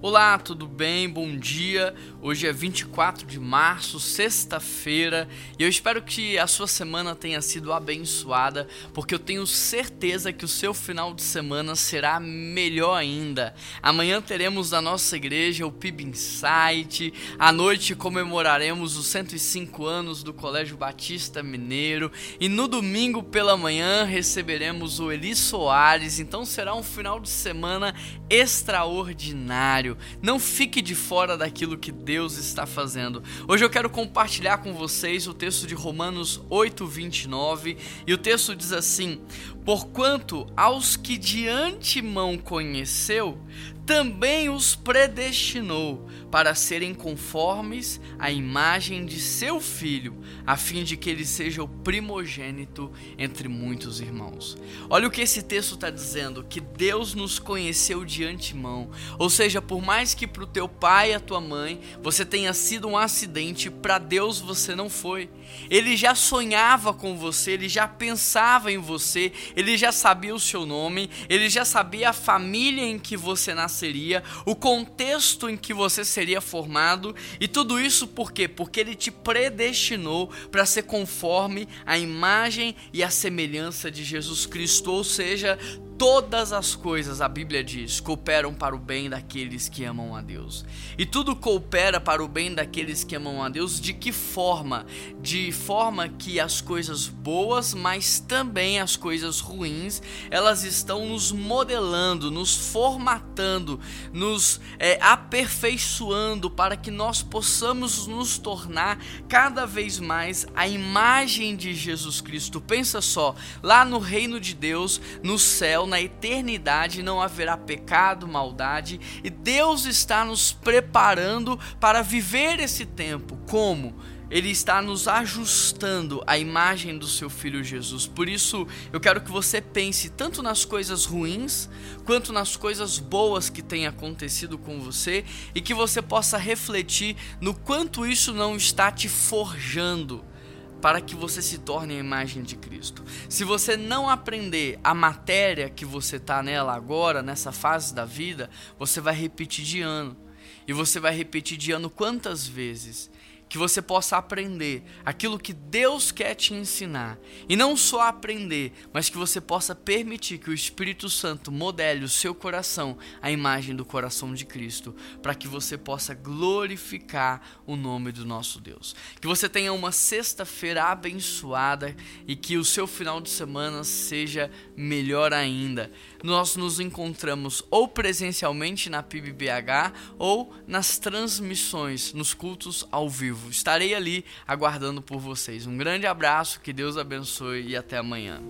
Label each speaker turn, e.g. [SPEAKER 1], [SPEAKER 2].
[SPEAKER 1] Olá, tudo bem? Bom dia. Hoje é 24 de março, sexta-feira, e eu espero que a sua semana tenha sido abençoada, porque eu tenho certeza que o seu final de semana será melhor ainda. Amanhã teremos na nossa igreja o PIB Insight, à noite comemoraremos os 105 anos do Colégio Batista Mineiro, e no domingo pela manhã receberemos o Eli Soares, então será um final de semana extraordinário. Não fique de fora daquilo que Deus está fazendo. Hoje eu quero compartilhar com vocês o texto de Romanos 8:29 e o texto diz assim: Porquanto aos que de antemão conheceu, também os predestinou para serem conformes à imagem de seu filho, a fim de que ele seja o primogênito entre muitos irmãos. Olha o que esse texto está dizendo: que Deus nos conheceu de antemão. Ou seja, por mais que para o teu pai e a tua mãe você tenha sido um acidente, para Deus você não foi. Ele já sonhava com você, ele já pensava em você, ele já sabia o seu nome, ele já sabia a família em que você nasceu seria, o contexto em que você seria formado, e tudo isso por quê? Porque ele te predestinou para ser conforme a imagem e a semelhança de Jesus Cristo, ou seja, todas as coisas, a Bíblia diz, cooperam para o bem daqueles que amam a Deus. E tudo coopera para o bem daqueles que amam a Deus, de que forma? De forma que as coisas boas, mas também as coisas ruins, elas estão nos modelando, nos formatando, nos é, aperfeiçoando para que nós possamos nos tornar cada vez mais a imagem de Jesus Cristo. Pensa só, lá no reino de Deus, no céu, na eternidade não haverá pecado, maldade, e Deus está nos preparando para viver esse tempo. Como? Ele está nos ajustando à imagem do seu filho Jesus. Por isso, eu quero que você pense tanto nas coisas ruins quanto nas coisas boas que têm acontecido com você e que você possa refletir no quanto isso não está te forjando para que você se torne a imagem de Cristo. Se você não aprender a matéria que você está nela agora, nessa fase da vida, você vai repetir de ano. E você vai repetir de ano quantas vezes? Que você possa aprender aquilo que Deus quer te ensinar. E não só aprender, mas que você possa permitir que o Espírito Santo modele o seu coração à imagem do coração de Cristo, para que você possa glorificar o nome do nosso Deus. Que você tenha uma sexta-feira abençoada e que o seu final de semana seja melhor ainda. Nós nos encontramos ou presencialmente na PIBBH ou nas transmissões, nos cultos ao vivo vivo. Estarei ali aguardando por vocês. Um grande abraço, que Deus abençoe e até amanhã.